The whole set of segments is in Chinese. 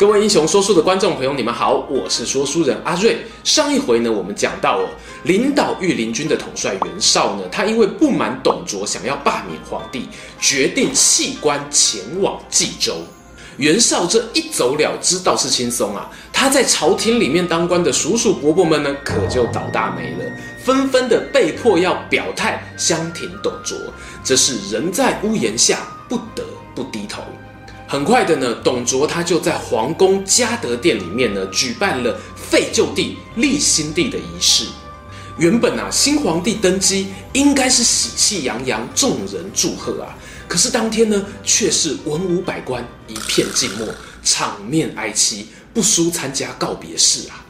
各位英雄说书的观众朋友，你们好，我是说书人阿瑞。上一回呢，我们讲到哦，领导御林军的统帅袁绍呢，他因为不满董卓想要罢免皇帝，决定弃官前往冀州。袁绍这一走了之，倒是轻松啊。他在朝廷里面当官的叔叔伯伯们呢，可就倒大霉了，纷纷的被迫要表态相挺董卓。这是人在屋檐下，不得不低头。很快的呢，董卓他就在皇宫嘉德殿里面呢，举办了废旧帝立新帝的仪式。原本啊，新皇帝登基应该是喜气洋洋，众人祝贺啊。可是当天呢，却是文武百官一片静默，场面哀凄，不输参加告别式啊。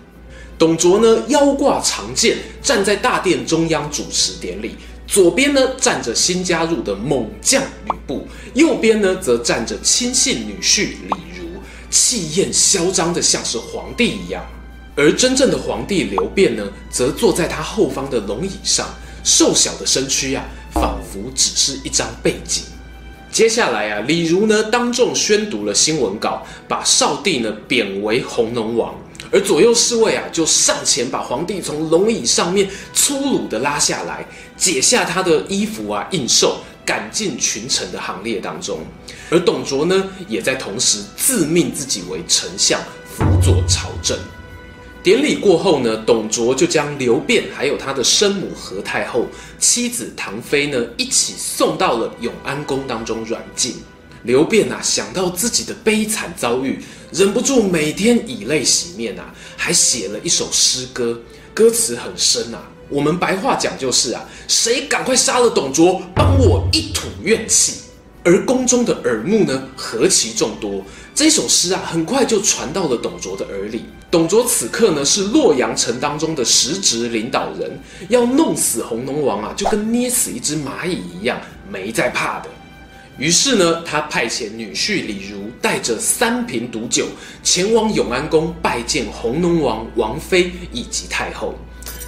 董卓呢，腰挂长剑，站在大殿中央主持典礼。左边呢站着新加入的猛将吕布，右边呢则站着亲信女婿李儒，气焰嚣张的像是皇帝一样。而真正的皇帝刘辩呢，则坐在他后方的龙椅上，瘦小的身躯啊，仿佛只是一张背景。接下来啊，李儒呢当众宣读了新闻稿，把少帝呢贬为弘农王。而左右侍卫啊，就上前把皇帝从龙椅上面粗鲁地拉下来，解下他的衣服啊，印綬，赶进群臣的行列当中。而董卓呢，也在同时自命自己为丞相，辅佐朝政。典礼过后呢，董卓就将刘辩还有他的生母何太后、妻子唐妃呢，一起送到了永安宫当中软禁。刘辩啊，想到自己的悲惨遭遇，忍不住每天以泪洗面啊，还写了一首诗歌，歌词很深啊。我们白话讲就是啊，谁赶快杀了董卓，帮我一吐怨气。而宫中的耳目呢，何其众多，这首诗啊，很快就传到了董卓的耳里。董卓此刻呢，是洛阳城当中的实职领导人，要弄死弘农王啊，就跟捏死一只蚂蚁一样，没在怕的。于是呢，他派遣女婿李儒带着三瓶毒酒前往永安宫拜见弘农王王妃以及太后。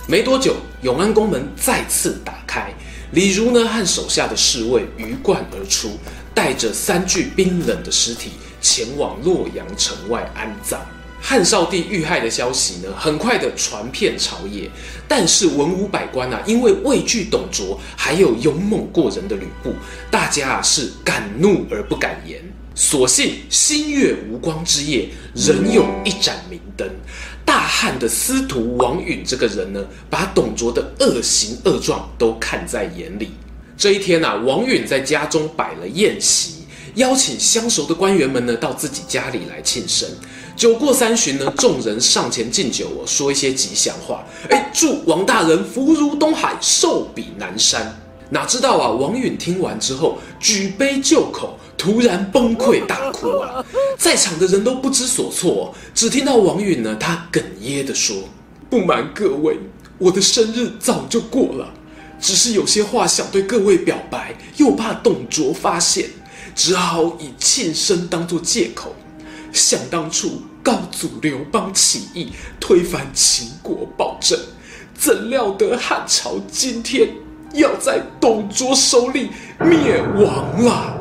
没多久，永安宫门再次打开，李儒呢和手下的侍卫鱼贯而出，带着三具冰冷的尸体前往洛阳城外安葬。汉少帝遇害的消息呢，很快的传遍朝野。但是文武百官啊，因为畏惧董卓，还有勇猛过人的吕布，大家啊是敢怒而不敢言。所幸星月无光之夜，仍有一盏明灯。大汉的司徒王允这个人呢，把董卓的恶行恶状都看在眼里。这一天啊，王允在家中摆了宴席。邀请相熟的官员们呢，到自己家里来庆生。酒过三巡呢，众人上前敬酒，哦，说一些吉祥话。哎，祝王大人福如东海，寿比南山。哪知道啊，王允听完之后举杯就口，突然崩溃大哭啊！在场的人都不知所措，只听到王允呢，他哽咽地说：“不瞒各位，我的生日早就过了，只是有些话想对各位表白，又怕董卓发现。”只好以庆生当作借口。想当初高祖刘邦起义，推翻秦国暴政，怎料得汉朝今天要在董卓手里灭亡了。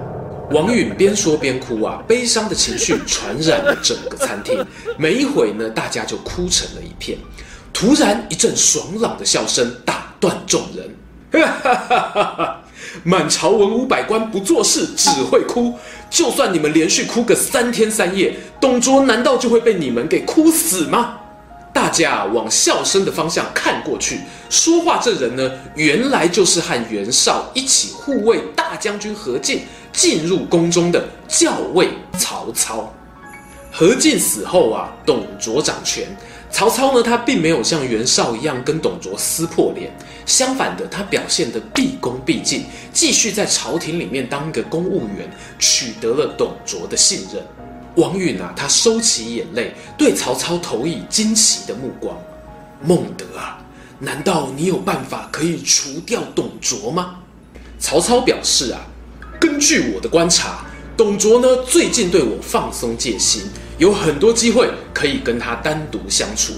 王允边说边哭啊，悲伤的情绪传染了整个餐厅。没一会呢，大家就哭成了一片。突然一阵爽朗的笑声打断众人。哈哈哈哈哈！满朝文武百官不做事，只会哭。就算你们连续哭个三天三夜，董卓难道就会被你们给哭死吗？大家往笑声的方向看过去，说话这人呢，原来就是和袁绍一起护卫大将军何进进入宫中的校尉曹操。何进死后啊，董卓掌权。曹操呢，他并没有像袁绍一样跟董卓撕破脸，相反的，他表现得毕恭毕敬，继续在朝廷里面当一个公务员，取得了董卓的信任。王允啊，他收起眼泪，对曹操投以惊奇的目光。孟德啊，难道你有办法可以除掉董卓吗？曹操表示啊，根据我的观察，董卓呢最近对我放松戒心，有很多机会可以跟他单独相处。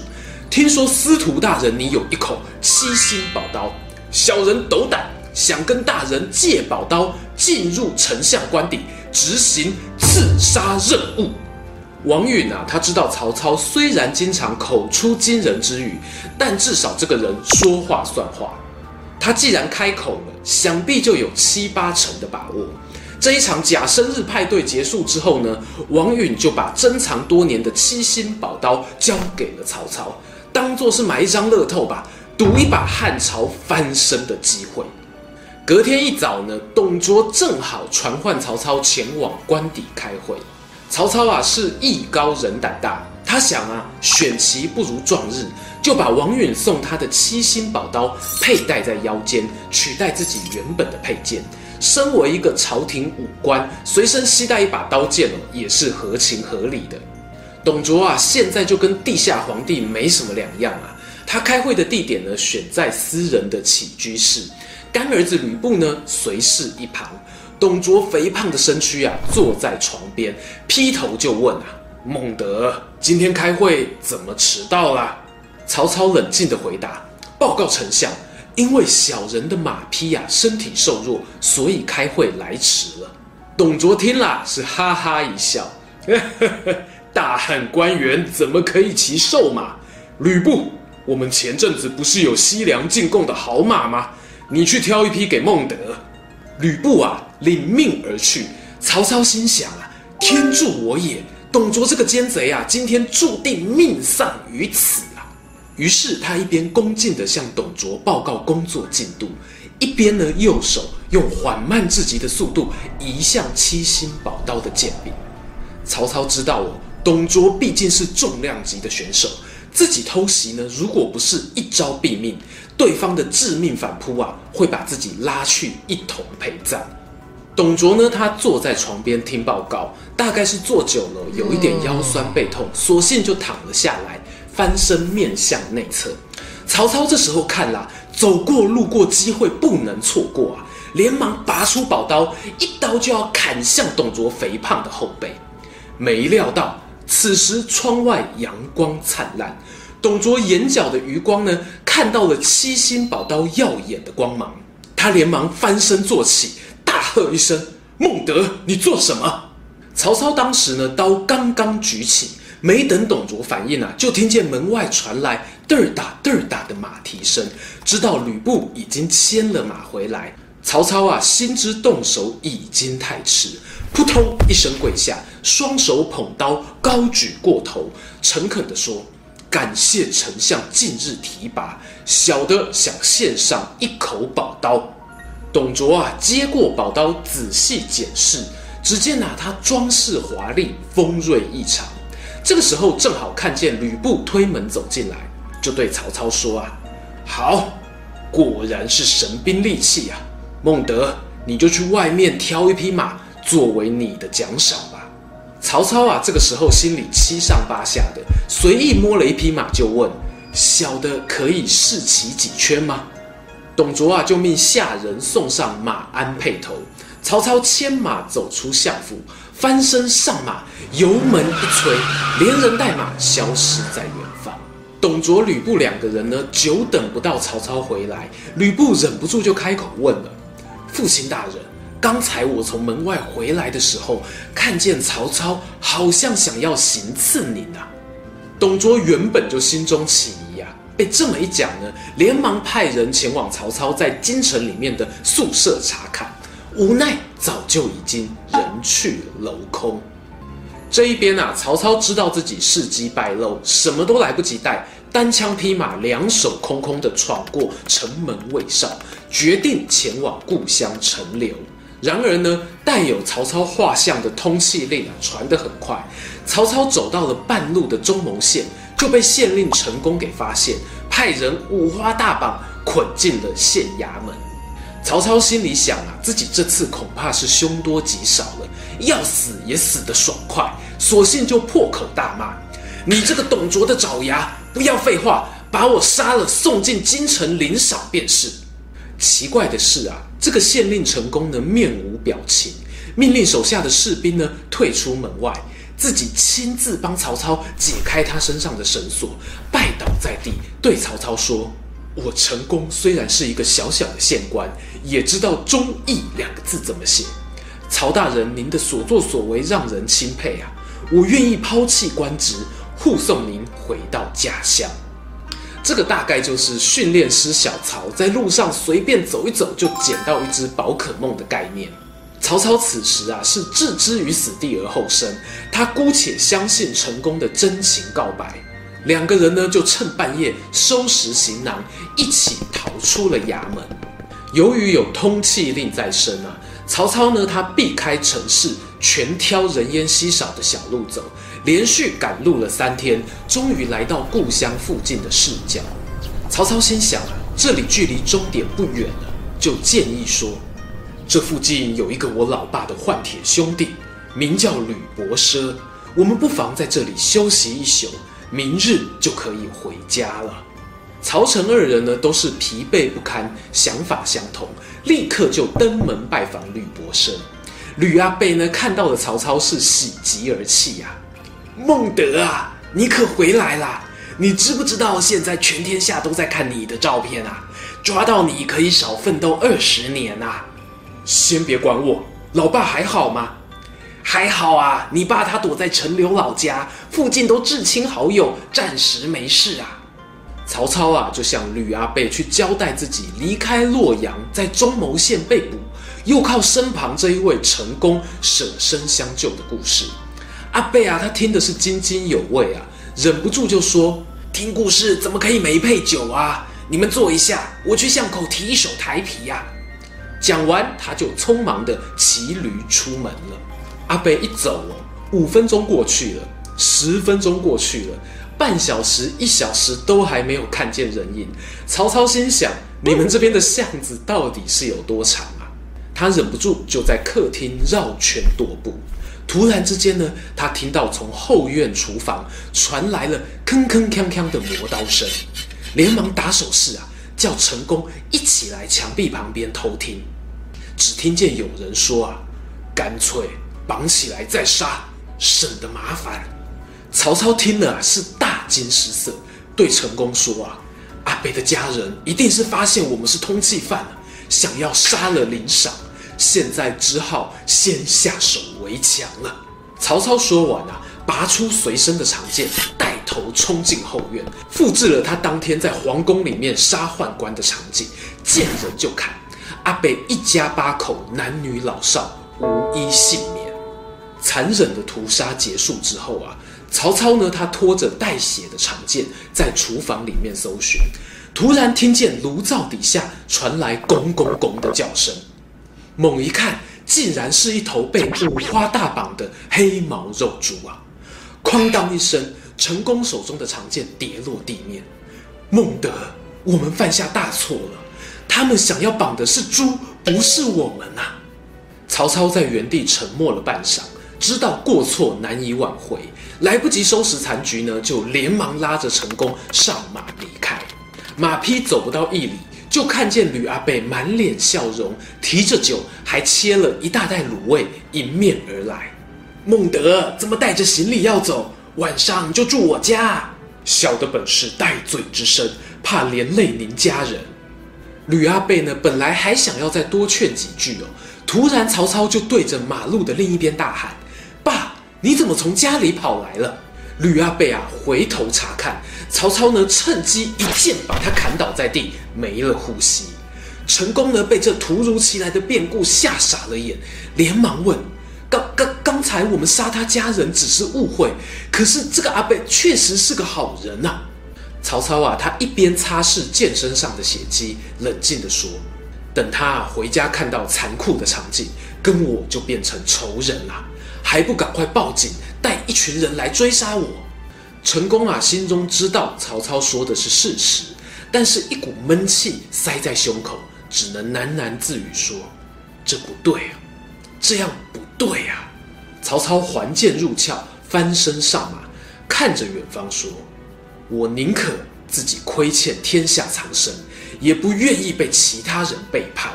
听说司徒大人你有一口七星宝刀，小人斗胆，想跟大人借宝刀进入丞相官邸执行刺杀任务。王允啊，他知道曹操虽然经常口出惊人之语，但至少这个人说话算话。他既然开口了，想必就有七八成的把握。这一场假生日派对结束之后呢，王允就把珍藏多年的七星宝刀交给了曹操，当做是买一张乐透吧，赌一把汉朝翻身的机会。隔天一早呢，董卓正好传唤曹操前往官邸开会。曹操啊是艺高人胆大，他想啊选其不如撞日，就把王允送他的七星宝刀佩戴在腰间，取代自己原本的佩剑。身为一个朝廷武官，随身携带一把刀剑哦，也是合情合理的。董卓啊现在就跟地下皇帝没什么两样啊，他开会的地点呢选在私人的起居室。干儿子吕布呢，随侍一旁。董卓肥胖的身躯啊，坐在床边，劈头就问啊：“孟德，今天开会怎么迟到了？”曹操冷静地回答：“报告丞相，因为小人的马匹啊身体瘦弱，所以开会来迟了。”董卓听了是哈哈一笑：“，大汉官员怎么可以骑瘦马？吕布，我们前阵子不是有西凉进贡的好马吗？”你去挑一匹给孟德。吕布啊，领命而去。曹操心想啊，天助我也！董卓这个奸贼啊，今天注定命丧于此。于是他一边恭敬地向董卓报告工作进度，一边呢，右手用缓慢至极的速度移向七星宝刀的剑柄。曹操知道哦，董卓毕竟是重量级的选手。自己偷袭呢，如果不是一招毙命，对方的致命反扑啊，会把自己拉去一同陪葬。董卓呢，他坐在床边听报告，大概是坐久了，有一点腰酸背痛，索性就躺了下来，翻身面向内侧。曹操这时候看啦，走过路过机会不能错过啊，连忙拔出宝刀，一刀就要砍向董卓肥胖的后背，没料到。此时窗外阳光灿烂，董卓眼角的余光呢，看到了七星宝刀耀眼的光芒，他连忙翻身坐起，大喝一声：“孟德，你做什么？”曹操当时呢，刀刚刚举起，没等董卓反应啊，就听见门外传来嘚儿打嘚儿打的马蹄声，知道吕布已经牵了马回来。曹操啊，心知动手已经太迟，扑通一声跪下，双手捧刀高举过头，诚恳地说：“感谢丞相近日提拔，小的想献上一口宝刀。”董卓啊，接过宝刀仔细检视，只见啊，他装饰华丽，锋锐异常。这个时候正好看见吕布推门走进来，就对曹操说：“啊，好，果然是神兵利器啊！”孟德，你就去外面挑一匹马作为你的奖赏吧。曹操啊，这个时候心里七上八下的，随意摸了一匹马，就问：“小的可以试骑几圈吗？”董卓啊，就命下人送上马鞍轡头。曹操牵马走出相府，翻身上马，油门一吹，连人带马消失在远方。董卓、吕布两个人呢，久等不到曹操回来，吕布忍不住就开口问了。父亲大人，刚才我从门外回来的时候，看见曹操好像想要行刺您啊。董卓原本就心中起疑啊，被这么一讲呢，连忙派人前往曹操在京城里面的宿舍查看，无奈早就已经人去楼空。这一边啊，曹操知道自己事机败露，什么都来不及带。单枪匹马，两手空空的闯过城门卫哨，决定前往故乡陈留。然而呢，带有曹操画像的通缉令啊，传得很快。曹操走到了半路的中牟县，就被县令陈宫给发现，派人五花大绑，捆进了县衙门。曹操心里想啊，自己这次恐怕是凶多吉少了，要死也死得爽快，索性就破口大骂。你这个董卓的爪牙，不要废话，把我杀了，送进京城领赏便是。”奇怪的是啊，这个县令陈宫呢，面无表情，命令手下的士兵呢退出门外，自己亲自帮曹操解开他身上的绳索，拜倒在地，对曹操说：“我陈功虽然是一个小小的县官，也知道‘忠义’两个字怎么写。曹大人，您的所作所为让人钦佩啊！我愿意抛弃官职，护送您回到家乡。”这个大概就是训练师小曹在路上随便走一走就捡到一只宝可梦的概念。曹操此时啊是置之于死地而后生，他姑且相信陈功的真情告白，两个人呢就趁半夜收拾行囊，一起逃出了衙门。由于有通缉令在身啊，曹操呢他避开城市，全挑人烟稀少的小路走。连续赶路了三天，终于来到故乡附近的市郊。曹操心想啊，这里距离终点不远了，就建议说：“这附近有一个我老爸的换铁兄弟，名叫吕伯奢，我们不妨在这里休息一宿，明日就可以回家了。”曹陈二人呢，都是疲惫不堪，想法相同，立刻就登门拜访吕伯奢。吕阿贝呢，看到了曹操是喜极而泣呀、啊。孟德啊，你可回来啦！你知不知道现在全天下都在看你的照片啊？抓到你可以少奋斗二十年啊！先别管我，老爸还好吗？还好啊，你爸他躲在陈留老家，附近都至亲好友，暂时没事啊。曹操啊，就向吕阿贝去交代自己离开洛阳，在中牟县被捕，又靠身旁这一位陈宫舍身相救的故事。阿贝啊，他听的是津津有味啊，忍不住就说：“听故事怎么可以没配酒啊？你们坐一下，我去巷口提一手台啤呀。”讲完，他就匆忙的骑驴出门了。阿伯一走，五分钟过去了，十分钟过去了，半小时、一小时都还没有看见人影。曹操心想：你们这边的巷子到底是有多长啊？他忍不住就在客厅绕圈踱步。突然之间呢，他听到从后院厨房传来了铿铿锵锵的磨刀声，连忙打手势啊，叫陈宫一起来墙壁旁边偷听。只听见有人说啊：“干脆绑起来再杀，省得麻烦。”曹操听了，是大惊失色，对陈宫说啊：“阿北的家人一定是发现我们是通缉犯了，想要杀了领赏。”现在只好先下手为强了。曹操说完啊，拔出随身的长剑，带头冲进后院，复制了他当天在皇宫里面杀宦官的场景，见人就砍。阿北一家八口，男女老少，无一幸免。残忍的屠杀结束之后啊，曹操呢，他拖着带血的长剑在厨房里面搜寻，突然听见炉灶底下传来“拱拱拱”的叫声。猛一看，竟然是一头被五花大绑的黑毛肉猪啊！哐当一声，陈宫手中的长剑跌落地面。孟德，我们犯下大错了。他们想要绑的是猪，不是我们啊！曹操在原地沉默了半晌，知道过错难以挽回，来不及收拾残局呢，就连忙拉着陈宫上马离开。马匹走不到一里。就看见吕阿贝满脸笑容，提着酒，还切了一大袋卤味迎面而来。孟德怎么带着行李要走？晚上就住我家。小的本是戴罪之身，怕连累您家人。吕阿贝呢，本来还想要再多劝几句哦，突然曹操就对着马路的另一边大喊：“爸，你怎么从家里跑来了？”吕阿贝啊，回头查看，曹操呢，趁机一剑把他砍倒在地，没了呼吸。陈宫呢，被这突如其来的变故吓傻了眼，连忙问：“刚刚刚才我们杀他家人只是误会，可是这个阿贝确实是个好人呐、啊。”曹操啊，他一边擦拭剑身上的血迹，冷静地说：“等他回家看到残酷的场景，跟我就变成仇人了，还不赶快报警！”带一群人来追杀我，陈宫啊，心中知道曹操说的是事实，但是一股闷气塞在胸口，只能喃喃自语说：“这不对啊，这样不对啊。”曹操还剑入鞘，翻身上马，看着远方说：“我宁可自己亏欠天下苍生，也不愿意被其他人背叛。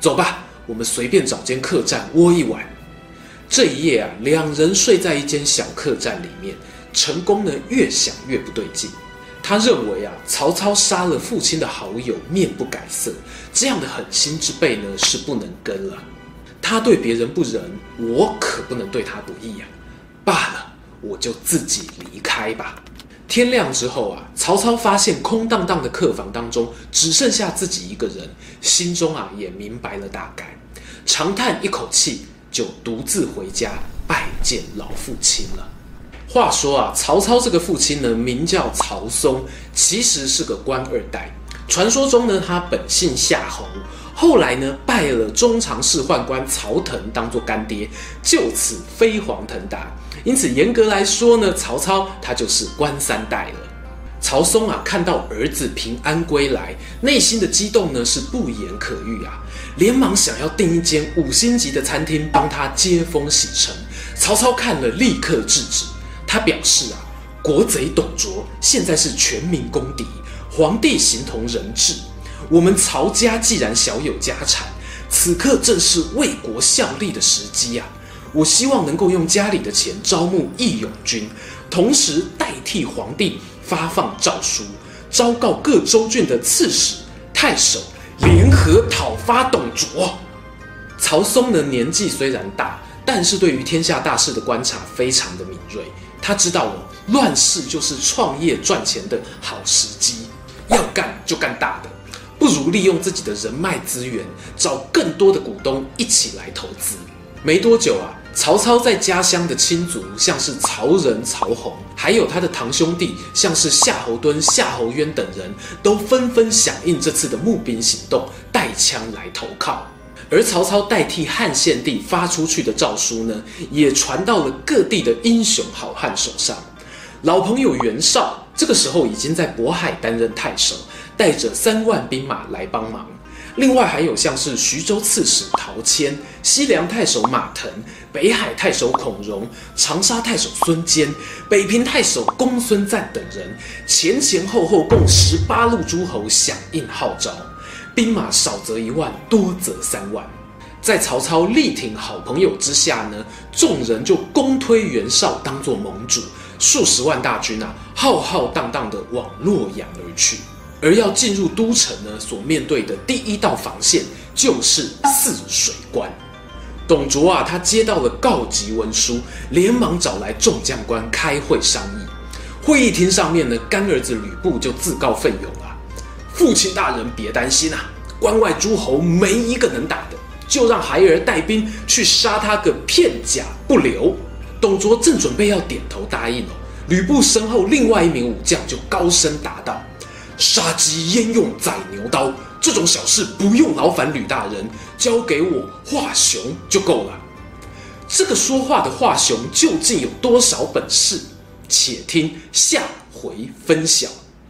走吧，我们随便找间客栈窝一晚。这一夜啊，两人睡在一间小客栈里面。成功呢，越想越不对劲。他认为啊，曹操杀了父亲的好友，面不改色，这样的狠心之辈呢，是不能跟了。他对别人不仁，我可不能对他不义呀、啊。罢了，我就自己离开吧。天亮之后啊，曹操发现空荡荡的客房当中只剩下自己一个人，心中啊也明白了大概，长叹一口气，就独自回家拜见老父亲了。话说啊，曹操这个父亲呢，名叫曹嵩，其实是个官二代。传说中呢，他本姓夏侯，后来呢拜了中常侍宦官曹腾当做干爹，就此飞黄腾达。因此，严格来说呢，曹操他就是官三代了。曹嵩啊，看到儿子平安归来，内心的激动呢是不言可喻啊，连忙想要订一间五星级的餐厅帮他接风洗尘。曹操看了，立刻制止。他表示啊，国贼董卓现在是全民公敌，皇帝形同人质，我们曹家既然小有家产，此刻正是为国效力的时机啊。我希望能够用家里的钱招募义勇军，同时代替皇帝发放诏书，昭告各州郡的刺史、太守联合讨伐董卓。曹嵩的年纪虽然大，但是对于天下大事的观察非常的敏锐。他知道哦，乱世就是创业赚钱的好时机，要干就干大的，不如利用自己的人脉资源，找更多的股东一起来投资。没多久啊，曹操在家乡的亲族，像是曹仁、曹洪，还有他的堂兄弟，像是夏侯惇、夏侯渊等人，都纷纷响应这次的募兵行动，带枪来投靠。而曹操代替汉献帝发出去的诏书呢，也传到了各地的英雄好汉手上。老朋友袁绍这个时候已经在渤海担任太守，带着三万兵马来帮忙。另外还有像是徐州刺史陶谦、西凉太守马腾、北海太守孔融、长沙太守孙坚、北平太守公孙瓒等人，前前后后共十八路诸侯响应号召，兵马少则一万，多则三万。在曹操力挺好朋友之下呢，众人就公推袁绍当做盟主，数十万大军啊，浩浩荡荡地往洛阳而去。而要进入都城呢，所面对的第一道防线就是泗水关。董卓啊，他接到了告急文书，连忙找来众将官开会商议。会议厅上面呢，干儿子吕布就自告奋勇啊：“父亲大人别担心啊，关外诸侯没一个能打的，就让孩儿带兵去杀他个片甲不留。”董卓正准备要点头答应哦，吕布身后另外一名武将就高声答道。杀鸡焉用宰牛刀？这种小事不用劳烦吕大人，交给我华雄就够了。这个说话的华雄究竟有多少本事？且听下回分晓。